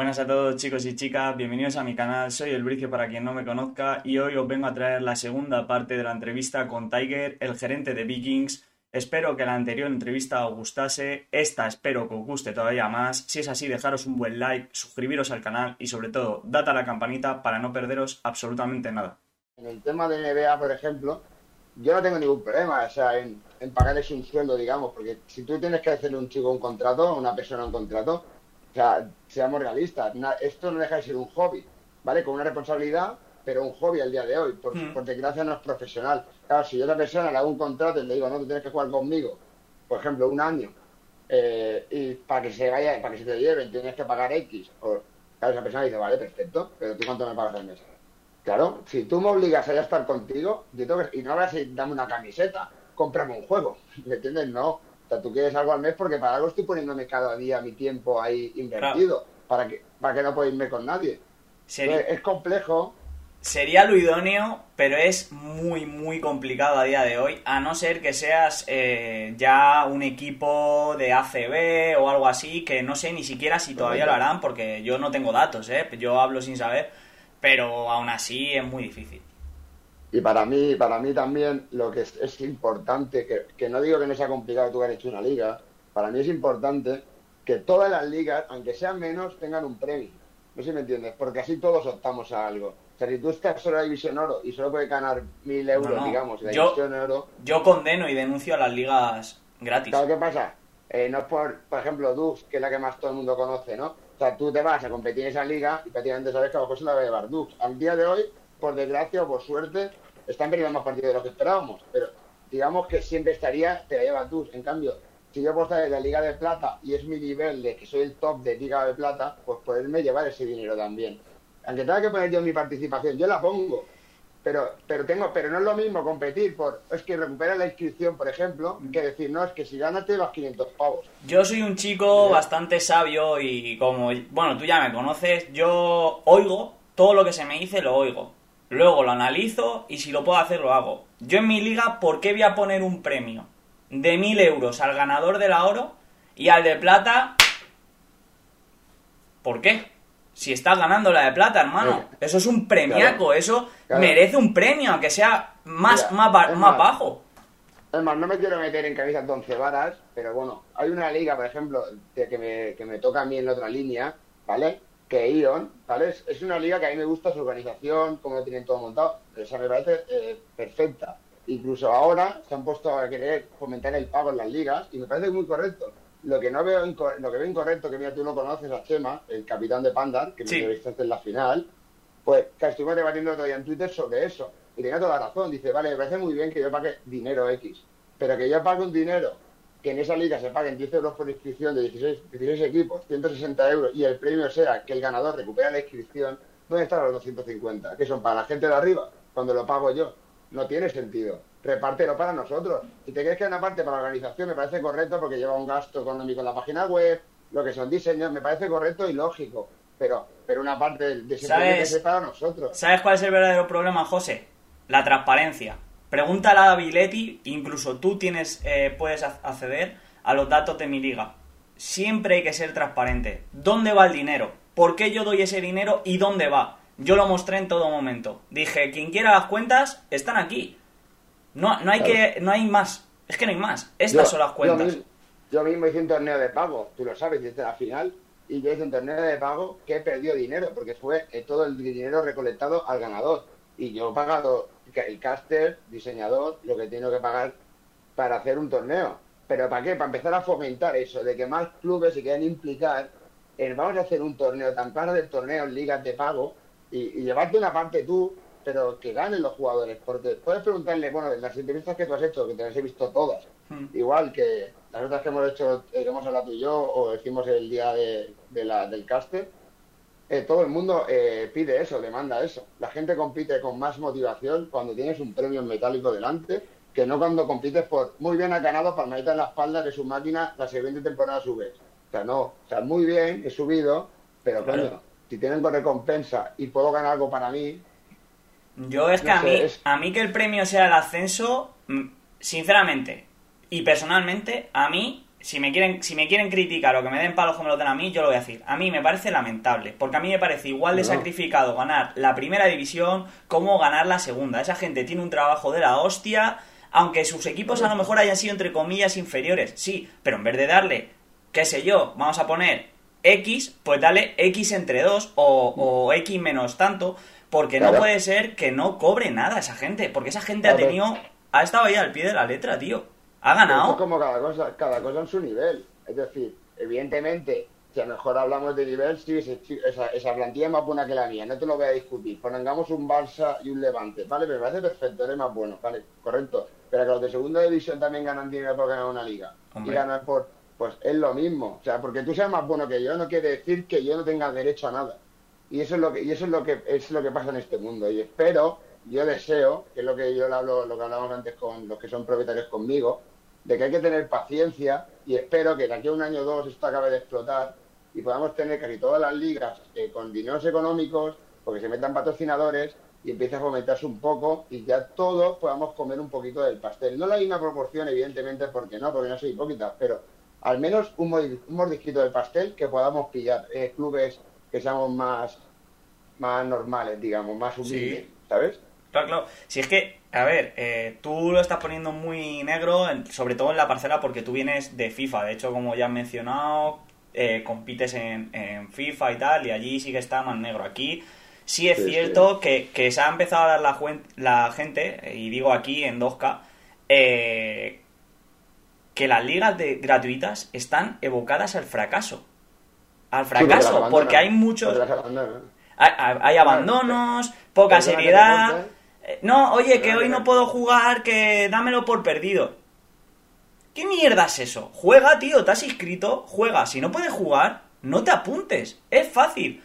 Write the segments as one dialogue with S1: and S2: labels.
S1: Buenas a todos chicos y chicas, bienvenidos a mi canal, soy El Bricio para quien no me conozca y hoy os vengo a traer la segunda parte de la entrevista con Tiger, el gerente de Vikings. Espero que la anterior entrevista os gustase, esta espero que os guste todavía más. Si es así, dejaros un buen like, suscribiros al canal y sobre todo, date a la campanita para no perderos absolutamente nada.
S2: En el tema de NBA, por ejemplo, yo no tengo ningún problema, o sea, en, en pagarles un sueldo, digamos, porque si tú tienes que hacerle un chico un contrato, una persona un contrato, o sea, seamos realistas, na- esto no deja de ser un hobby, ¿vale? Con una responsabilidad, pero un hobby al día de hoy, por,
S1: Mm.
S2: por desgracia no es profesional. Claro, si yo a otra persona le hago un contrato y le digo, no, tú tienes que jugar conmigo, por ejemplo, un año, eh, y para que se vaya, para que se te lleven, tienes que pagar X, o, claro, esa persona dice, vale, perfecto, pero tú cuánto me pagas al mes. Claro, si tú me obligas a ya estar contigo, yo tengo que- y no vas a decir, dame una camiseta, cómprame un juego, ¿me entiendes? No, sea, tú quieres algo al mes porque para algo estoy poniéndome cada día mi tiempo ahí invertido, para que para que no pueda irme con nadie.
S1: Sería,
S2: Entonces, es complejo,
S1: sería lo idóneo, pero es muy, muy complicado a día de hoy, a no ser que seas eh, ya un equipo de ACB o algo así, que no sé ni siquiera si todavía lo harán, porque yo no tengo datos, ¿eh? yo hablo sin saber, pero aún así es muy difícil.
S2: Y para mí, para mí también lo que es, es importante, que, que no digo que no sea complicado tú haber hecho una liga, para mí es importante que todas las ligas, aunque sean menos, tengan un premio. No sé si me entiendes, porque así todos optamos a algo. O sea, si tú estás solo en la división oro y solo puedes ganar mil euros,
S1: No, no.
S2: digamos, en la
S1: Yo-
S2: división oro,
S1: Yo condeno y denuncio a las ligas gratis.
S2: ¿sabes qué pasa? Eh, no es por, por ejemplo, Dux, que es la que más todo el mundo conoce, ¿no? O sea, tú te vas a competir en esa liga y prácticamente sabes que a lo mejor se la va a llevar Dux. Al día de hoy, por desgracia o por suerte, están perdiendo más partidos de lo que esperábamos. Pero digamos que siempre estaría, te la lleva Dux. En cambio, si yo puedo estar en la Liga de Plata y es mi nivel de que soy el top de Liga de Plata, pues poderme llevar ese dinero también. Aunque tenga que poner yo mi participación, yo la pongo. Pero, pero tengo, pero no es lo mismo competir por, es que recuperas la inscripción, por ejemplo, que decir, no, es que si ganas te vas 500 pavos.
S1: Yo soy un chico bastante sabio y como, bueno, tú ya me conoces, yo oigo, todo lo que se me dice lo oigo. Luego lo analizo y si lo puedo hacer lo hago. Yo en mi liga, ¿por qué voy a poner un premio de 1000 euros al ganador de la oro y al de plata? ¿Por qué? Si estás ganando la de plata, hermano. Eso es un premiaco,
S2: Claro.
S1: eso
S2: Claro.
S1: merece un premio, aunque sea más,
S2: Mira,
S1: más, más
S2: más,
S1: bajo.
S2: Es más, no me quiero meter en camisas de once varas, pero bueno, hay una liga, por ejemplo, que, me, que me toca a mí en la otra línea, ¿vale? Que Ion, ¿vale? Es, es una liga que a mí me gusta su organización, cómo lo tienen todo montado, o sea, me parece eh, perfecta. Incluso ahora se han puesto a querer fomentar el pago en las ligas y me parece muy correcto. Lo que no veo, lo que veo incorrecto, que mira, tú lo conoces a Chema, el capitán de Pandar, que
S1: Sí.
S2: me entrevistaste en la final, pues que estuvimos debatiendo otro día en Twitter sobre eso. Y tenía toda la razón. Dice, vale, me parece muy bien que yo pague dinero X, pero que yo pague un dinero que en esa liga se paguen 10 euros por inscripción de 16, 16 equipos, 160 euros, y el premio sea que el ganador recupera la inscripción, ¿dónde están los 250? Que son para la gente de arriba, cuando lo pago yo. No tiene sentido. Repártelo para nosotros. Si te crees que hay una parte para la organización, me parece correcto porque lleva un gasto económico en la página web, lo que son diseños, me parece correcto y lógico. Pero, pero una parte de, de ese
S1: ¿Sabes?
S2: premio que es para nosotros.
S1: ¿Sabes cuál es el verdadero problema, José? La transparencia. Pregúntale a Biletti, incluso tú tienes, eh, puedes ac- acceder a los datos de mi liga. Siempre hay que ser transparente. ¿Dónde va el dinero? ¿Por qué yo doy ese dinero y dónde va? Yo lo mostré en todo momento. Dije, quien quiera las cuentas, están aquí. No, no hay
S2: Claro.
S1: que, no hay más. Es que no hay más. Estas
S2: Yo-
S1: son las
S2: Yo
S1: cuentas.
S2: mismo, yo mismo hice un torneo de pago, tú lo sabes, desde la final, y yo hice un torneo de pago que perdió dinero, porque fue eh, todo el dinero recolectado al ganador. Y yo he pagado el caster, diseñador, lo que tengo que pagar para hacer un torneo. ¿Pero para qué? Para empezar a fomentar eso, de que más clubes se quieran implicar en vamos a hacer un torneo, tan claro del torneo en ligas de pago, y, y llevarte una parte tú, pero que ganen los jugadores. Porque puedes preguntarle, bueno, en las entrevistas que tú has hecho, que te las he visto todas,
S1: Hmm.
S2: igual que las otras que hemos hecho, eh, que hemos hablado tú y yo, o decimos el día de, de la, del caster, eh, todo el mundo eh, pide eso, demanda eso. La gente compite con más motivación cuando tienes un premio en metálico delante que no cuando compites por muy bien ha ganado palmadita en la espalda que su máquina la siguiente temporada sube. O sea, no, o sea, muy bien, he subido, pero
S1: Claro.
S2: si tienen con recompensa y puedo ganar algo para mí,
S1: Yo es que
S2: No
S1: a
S2: sé,
S1: mí,
S2: es-
S1: a mí que el premio sea el ascenso, mm, sinceramente y personalmente, a mí si me quieren, si me quieren criticar o que me den palos como lo den a mí, yo lo voy a decir. A mí me parece lamentable, porque a mí me parece igual de sacrificado ganar la primera división como ganar la segunda. Esa gente tiene un trabajo de la hostia, aunque sus equipos a lo mejor hayan sido entre comillas inferiores, sí, pero en vez de darle, qué sé yo, vamos a poner X, pues dale X entre 2 o, o X menos tanto, porque no puede ser que no cobre nada esa gente, porque esa gente ha tenido, ha estado ahí al pie de la letra, tío. Ha
S2: Esto
S1: ganado.
S2: es como cada cosa, cada cosa en su nivel. Es decir, evidentemente, si a lo mejor hablamos de nivel, sí, esa, esa plantilla es más buena que la mía, no te lo voy a discutir. Pongamos un Barça y un Levante, ¿vale? Me parece perfecto, eres más bueno, ¿vale? Correcto. Pero que los de segunda división también ganan dinero por ganar una liga.
S1: Hombre.
S2: Y ganan por... Pues es lo mismo. O sea, porque tú seas más bueno que yo no quiere decir que yo no tenga derecho a nada. Y eso es lo que, y eso es lo que es lo que pasa en este mundo. Y espero, yo deseo, que es lo que yo le hablo, lo que hablábamos antes con los que son propietarios conmigo, de que hay que tener paciencia y espero que de aquí a un año o dos esto acabe de explotar y podamos tener casi todas las ligas eh, con dineros económicos, porque se metan patrocinadores y empiece a fomentarse un poco y ya todos podamos comer un poquito del pastel. No la misma proporción, evidentemente, porque no, porque no soy hipócrita, pero al menos un, un mordisquito del pastel que podamos pillar eh, clubes que seamos más, más normales, digamos, más humildes, ¿sabes?
S1: Claro, claro. Si es que, a ver, eh, tú lo estás poniendo muy negro, sobre todo en la parcela, porque tú vienes de FIFA. De hecho, como ya has mencionado, eh, compites en, en FIFA y tal, y allí sí que está más negro. Aquí sí es
S2: Sí,
S1: cierto Que, que se ha empezado a dar la, la gente, y digo aquí en 2K, eh, que las ligas de, gratuitas están evocadas al fracaso. Al
S2: Sí, porque
S1: fracaso,
S2: abandonan,
S1: porque hay muchos...
S2: porque.
S1: Hay, hay- abandonos, poca seriedad. Eh, No, oye, que hoy no puedo jugar, que dámelo por perdido. ¿Qué mierda es eso? Juega, tío, te has inscrito, juega. Si no puedes jugar, no te apuntes. Es fácil.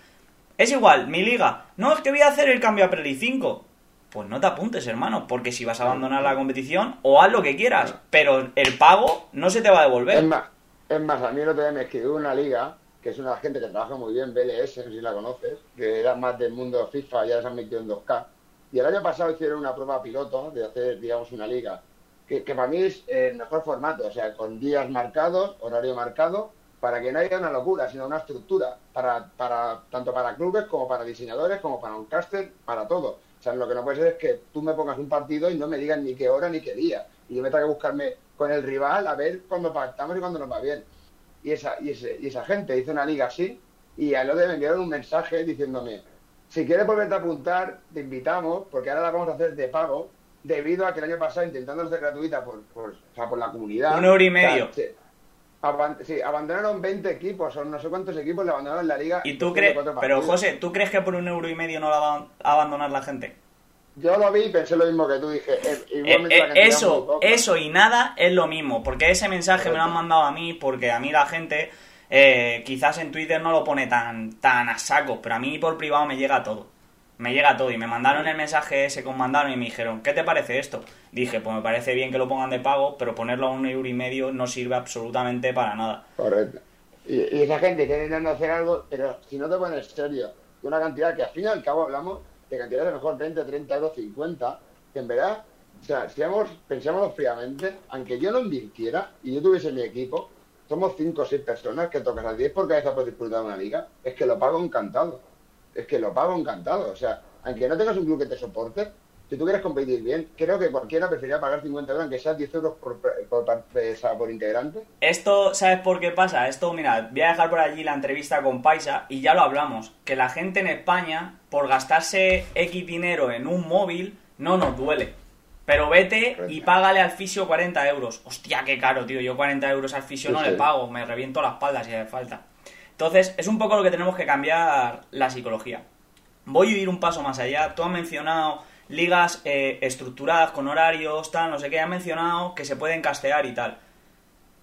S1: Es igual, mi liga. No, es que voy a hacer el cambio a Preli 5. Pues no te apuntes, hermano, porque si vas a abandonar la competición, o haz lo que quieras, pero el pago no se te va a
S2: Es
S1: devolver.
S2: más, es más, a mí el otro día me escribió una liga, que es una gente que trabaja muy bien, BLS, no sé si la conoces, que era más del mundo FIFA, ya se han metido en 2K. Y el año pasado hicieron una prueba piloto de hacer, digamos, una liga, que, para mí es el mejor formato, o sea, con días marcados, horario marcado, para que no haya una locura, sino una estructura, para, para tanto para clubes como para diseñadores, como para un caster, para todo. O sea, lo que no puede ser es que tú me pongas un partido y no me digas ni qué hora ni qué día. Y yo me tengo que buscarme con el rival a ver cuándo pactamos y cuándo nos va bien. Y esa, y, ese- y esa gente hizo una liga así y a lo de me enviaron un mensaje diciéndome, si quieres volverte a apuntar, te invitamos, porque ahora la vamos a hacer de pago, debido a que el año pasado intentando hacer gratuita por, por, o sea, por la comunidad.
S1: Un euro y
S2: o sea,
S1: medio.
S2: aban- sí, abandonaron 20 equipos, o no sé cuántos equipos le abandonaron la liga.
S1: ¿Y tú crees, pero. José, ¿tú crees que por un euro y medio no la va a abandonar la gente?
S2: Yo lo vi y pensé lo mismo que tú, dije. eh,
S1: Eh,
S2: igualmente
S1: eh,
S2: la cantidad muy
S1: eso, eso y nada es lo mismo, porque ese mensaje me lo han mandado a mí, porque a mí la gente eh, quizás en Twitter no lo pone tan, tan a saco, pero a mí por privado me llega todo. Me llega todo y me mandaron el mensaje ese que mandaron y me dijeron, ¿qué te parece esto? Dije, pues me parece bien que lo pongan de pago, pero ponerlo a un euro y medio no sirve absolutamente para nada.
S2: Correcto. Y, esa gente está intentando hacer algo, pero si no te pones serio, una cantidad que al fin y al cabo hablamos de cantidades de mejor 20, 30 euros, 50, que en verdad, o sea, si pensémoslo fríamente, aunque yo no invirtiera y yo tuviese mi equipo, somos 5 o 6 personas que tocas a 10 por cabeza por disfrutar de una liga, es que lo pago encantado. Es que lo pago encantado. O sea, aunque no tengas un club que te soporte, si tú quieres competir bien, creo que cualquiera preferiría pagar 50 euros, aunque sea 10 euros por, por, por, por integrante,
S1: Esto, ¿sabes por qué pasa? Esto, mira, voy a dejar por allí la entrevista con Paisa y ya lo hablamos. Que la gente en España, por gastarse X dinero en un móvil, no nos duele. Pero vete y págale al fisio 40 euros. Hostia, qué caro, tío. Yo 40 euros al fisio
S2: Sí,
S1: no
S2: sí.
S1: le pago. Me reviento la espalda si hace falta. Entonces, es un poco lo que tenemos que cambiar la psicología. Voy a ir un paso más allá. Tú has mencionado ligas eh, estructuradas con horarios, tal, no sé qué. Has mencionado que se pueden castear y tal.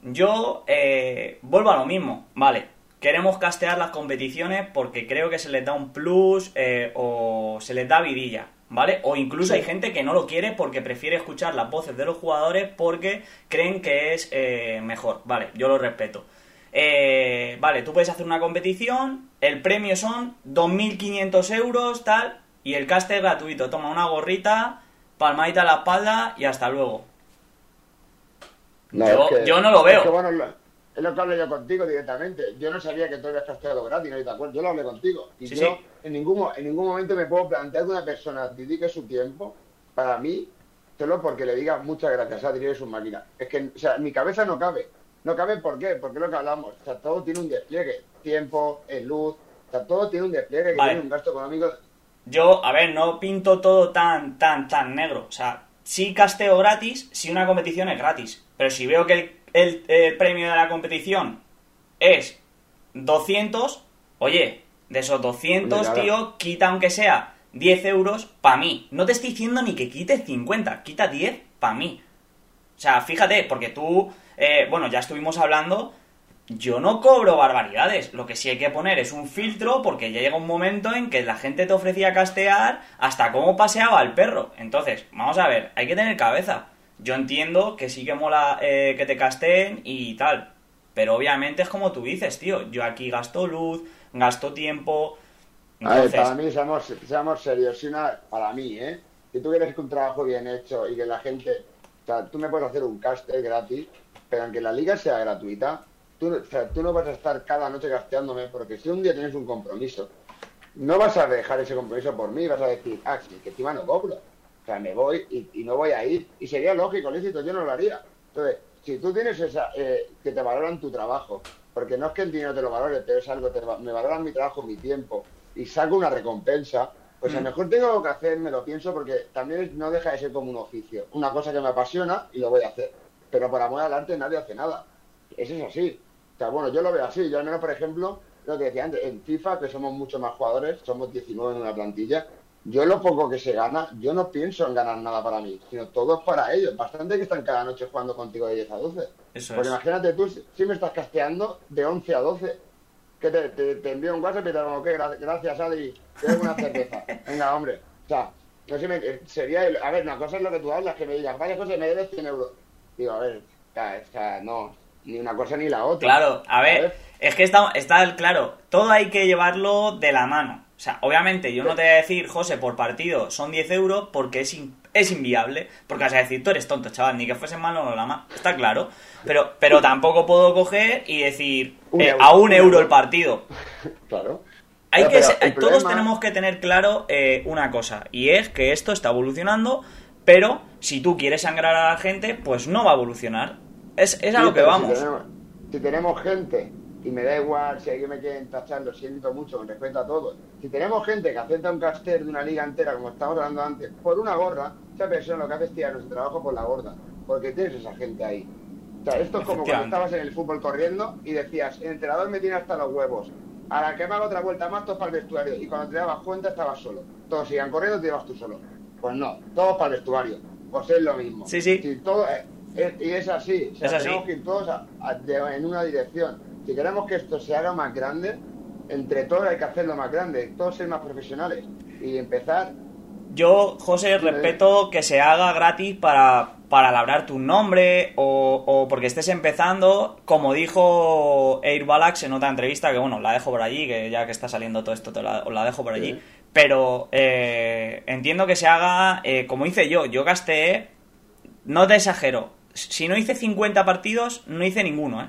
S1: Yo eh, vuelvo a lo mismo, vale. Queremos castear las competiciones porque creo que se les da un plus eh, o se les da vidilla, ¿vale? O incluso
S2: Sí.
S1: hay gente que no lo quiere porque prefiere escuchar las voces de los jugadores porque creen que es eh, mejor, vale, yo lo respeto. Eh, vale, tú puedes hacer una competición, el premio son 2.500 euros, tal, y el caster gratuito. Toma una gorrita, palmadita a la espalda y hasta luego.
S2: No,
S1: Yo-
S2: es que-
S1: yo no lo veo.
S2: es que, bueno, lo, es lo que hablé yo contigo directamente. Yo no sabía que tú habías casteado gratis, no te acuerdas. Yo lo hablé contigo. Y
S1: Sí,
S2: yo
S1: sí.
S2: En, ningún, en ningún momento me puedo plantear que una persona dedique su tiempo para mí, solo porque le diga muchas gracias, Adri, eres un máquina. Es que, o sea, mi cabeza no cabe. No cabe, ¿por qué? Porque es lo que hablamos. O sea, todo tiene un despliegue. Tiempo, eh, luz, o sea, todo tiene un despliegue que
S1: Vale.
S2: tiene un gasto económico.
S1: Yo, a ver, no pinto todo tan, tan, tan negro. O sea, sí casteo gratis si una competición es gratis. Pero si veo que el, el- el premio de la competición es 200, oye, de esos 200,
S2: Hombre, claro.
S1: tío, quita aunque sea 10 euros para mí. No te estoy diciendo ni que quites 50, quita 10 para mí. O sea, fíjate, porque tú, eh, bueno, ya estuvimos hablando, yo no cobro barbaridades. Lo que sí hay que poner es un filtro porque ya llega un momento en que la gente te ofrecía castear hasta cómo paseaba el perro. Entonces, vamos a ver, hay que tener cabeza. Yo entiendo que sí que mola eh, que te casteen y tal. Pero obviamente es como tú dices, tío. Yo aquí gasto luz, gasto tiempo.
S2: A ver,
S1: Entonces,
S2: para mí, seamos, seamos serios. Si una, para mí, ¿eh? Si tú quieres que un trabajo bien hecho y que la gente. O sea, tú me puedes hacer un caster gratis, pero aunque la liga sea gratuita, tú, o sea, tú no vas a estar cada noche casteándome, porque si un día tienes un compromiso, no vas a dejar ese compromiso por mí, vas a decir, ah, sí, que encima no cobro. O sea, me voy y, y no voy a ir. Y sería lógico, lícito, yo no lo haría. Entonces, si tú tienes esa, eh, que te valoran tu trabajo, porque no es que el dinero te lo valore, pero es algo, te me valoran mi trabajo, mi tiempo, y saco una recompensa, pues a lo
S1: Mm.
S2: mejor tengo que hacer, me lo pienso, porque también no deja de ser como un oficio. Una cosa que me apasiona y lo voy a hacer. Pero por amor al arte nadie hace nada. Eso es así. O sea, bueno, yo lo veo así. Yo al menos, por ejemplo, lo que decía antes, en FIFA, que somos muchos más jugadores, somos 19 en una plantilla, yo lo poco que se gana, yo no pienso en ganar nada para mí, sino todo es para ellos. Bastante que están cada noche jugando contigo de 10 a 12.
S1: Eso
S2: Porque
S1: es.
S2: imagínate tú, si me estás casteando de 11 a 12, que te, te, te envío un WhatsApp y te digo. Gra- Gracias, Adri, te una cerveza. Venga, hombre. O sea, no sé, me- eh, sería... A ver, una cosa es lo que tú hablas, que me digas, vaya cosa, me debes 100 euros. Digo, a ver, o sea, o sea, no, ni una cosa ni la otra.
S1: Claro, a ver,
S2: ¿sabes?
S1: es que está, está claro, todo hay que llevarlo de la mano. O sea, obviamente yo no te voy a decir, José, por partido son 10 euros porque es, in- es inviable. Porque vas a decir, tú eres tonto, chaval, ni que fuese malo o la mano. Está claro. Pero, pero tampoco puedo coger y decir
S2: Un
S1: eh,
S2: euro,
S1: a un
S2: un
S1: euro
S2: euro.
S1: el partido.
S2: Claro.
S1: Hay que ser- todos
S2: problema-
S1: tenemos que tener claro eh, una cosa, y es que esto está evolucionando, pero si tú quieres sangrar a la gente, pues no va a evolucionar. Es, es a
S2: Sí,
S1: lo que vamos.
S2: Si tenemos, si tenemos gente, y me da igual si alguien me quiere tachar, lo siento mucho, con respeto a todos. Si tenemos gente que acepta un caster de una liga entera, como estábamos hablando antes, por una gorra, esa persona lo que hace es tirar nuestro trabajo por la gorda. Porque tienes esa gente ahí. O sea, esto es como cuando estabas en el fútbol corriendo y decías, el entrenador me tiene hasta los huevos. A la que me haga otra vuelta más, todos para el vestuario. Y cuando te dabas cuenta, estabas solo. Todos sigan corriendo, te ibas tú solo. Pues no, todos para el vestuario. Pues es lo mismo.
S1: Sí, sí.
S2: Si todo, eh, es- y es así. O sea,
S1: Es así.
S2: tenemos que ir todos a- a- de- en una dirección. Si queremos que esto se haga más grande, entre todos hay que hacerlo más grande. Todos ser más profesionales. Y empezar
S1: Yo, José, respeto que se haga gratis para, para labrar tu nombre o, o porque estés empezando, como dijo Air Balax en otra entrevista, que bueno, la dejo por allí, que ya que está saliendo todo esto, te la, os la dejo por allí.
S2: Sí.
S1: Pero eh, entiendo que se haga, eh, como hice yo, yo gasté, no te exagero, si no hice 50 partidos, no hice ninguno, ¿eh?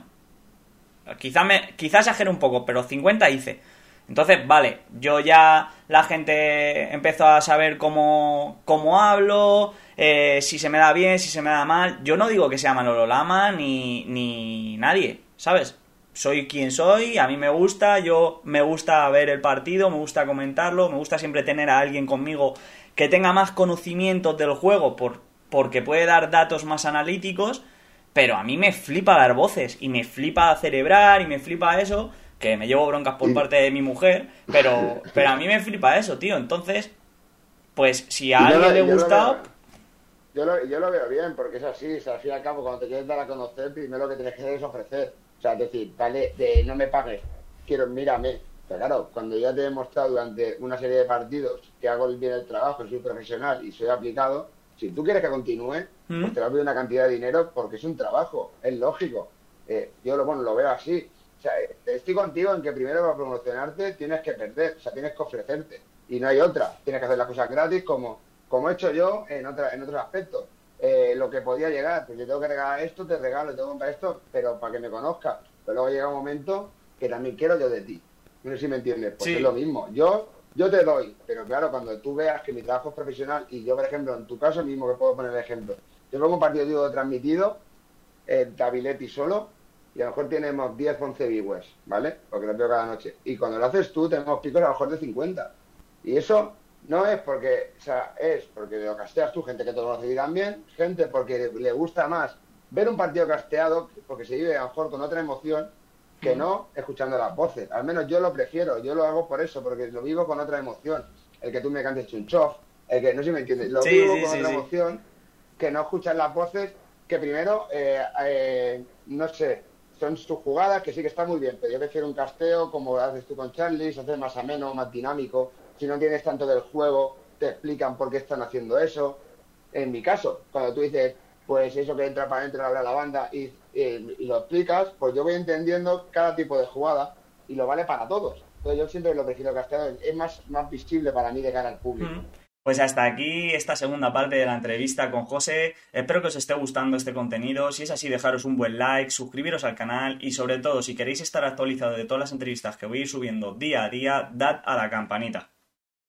S1: Quizá, me, quizá exagero un poco, pero 50 hice. Entonces, vale, yo ya la gente empezó a saber cómo, cómo hablo, eh, si se me da bien, si se me da mal. Yo no digo que sea Manolo Lama ni, ni nadie, ¿sabes? Soy quien soy, a mí me gusta, yo me gusta ver el partido, me gusta comentarlo, me gusta siempre tener a alguien conmigo que tenga más conocimientos del juego por, porque puede dar datos más analíticos, pero a mí me flipa dar voces y me flipa celebrar y me flipa eso, que me llevo broncas por parte de mi mujer, pero, pero a mí me flipa eso, tío. Entonces, pues si a
S2: Yo lo-
S1: alguien le
S2: yo lo
S1: gusta,
S2: veo- Yo lo, yo lo veo bien, porque es así, o sea, al fin y al cabo, cuando te quieres dar a conocer, primero lo que tienes que hacer es ofrecer. O sea, es decir, vale, de no me pagues, quiero, mírame. Pero claro, cuando ya te he demostrado durante una serie de partidos que hago bien el trabajo, soy profesional y soy aplicado, si tú quieres que continúe,
S1: ¿Mm?
S2: pues te va a pedir una cantidad de dinero porque es un trabajo, es lógico. Eh, yo lo, bueno, lo veo así. O sea, eh, estoy contigo en que primero para promocionarte tienes que perder, o sea, tienes que ofrecerte. Y no hay otra. Tienes que hacer las cosas gratis como, como he hecho yo en, otra, en otros aspectos. Eh, lo que podía llegar, pues yo tengo que regalar esto, te regalo, tengo que comprar esto, pero para que me conozcas. pero luego llega un momento que también quiero yo de ti. No sé si me entiendes, pues es lo mismo. Yo, yo te doy, pero claro, cuando tú veas que mi trabajo es profesional y yo, por ejemplo, en tu caso mismo que puedo poner el ejemplo, yo pongo un partido digo, transmitido, en Tabiletti solo, y a lo mejor tenemos 10, 11 viewers, ¿vale? Porque lo veo cada noche. Y cuando lo haces tú, tenemos picos a lo mejor de 50. Y eso no es porque, o sea, es porque lo casteas tú, gente que te conoce también, gente porque le gusta más ver un partido casteado, porque se vive a lo mejor con otra emoción, que no escuchando las voces. Al menos yo lo prefiero, yo lo hago por eso, porque lo vivo con otra emoción. El que tú me cantes chunchof, el que, no sé si me entiendes, lo vivo con otra emoción, que no escuchas las voces, que primero, eh, eh, no sé, son sus jugadas, que sí que está muy bien, pero yo prefiero un casteo como haces tú con Charlie, se hace más ameno, más dinámico, si no tienes tanto del juego, te explican por qué están haciendo eso. En mi caso, cuando tú dices, pues eso que entra para adentro habla la banda y, lo explicas, pues yo voy entendiendo cada tipo de jugada y lo vale para todos. Entonces yo siempre lo prefiero castellano, es más, más visible para mí de cara al público. Mm.
S1: Pues hasta aquí esta segunda parte de la entrevista con José. Espero que os esté gustando este contenido. Si es así, dejaros un buen like, suscribiros al canal y sobre todo, si queréis estar actualizado de todas las entrevistas que voy a ir subiendo día a día, dad a la campanita.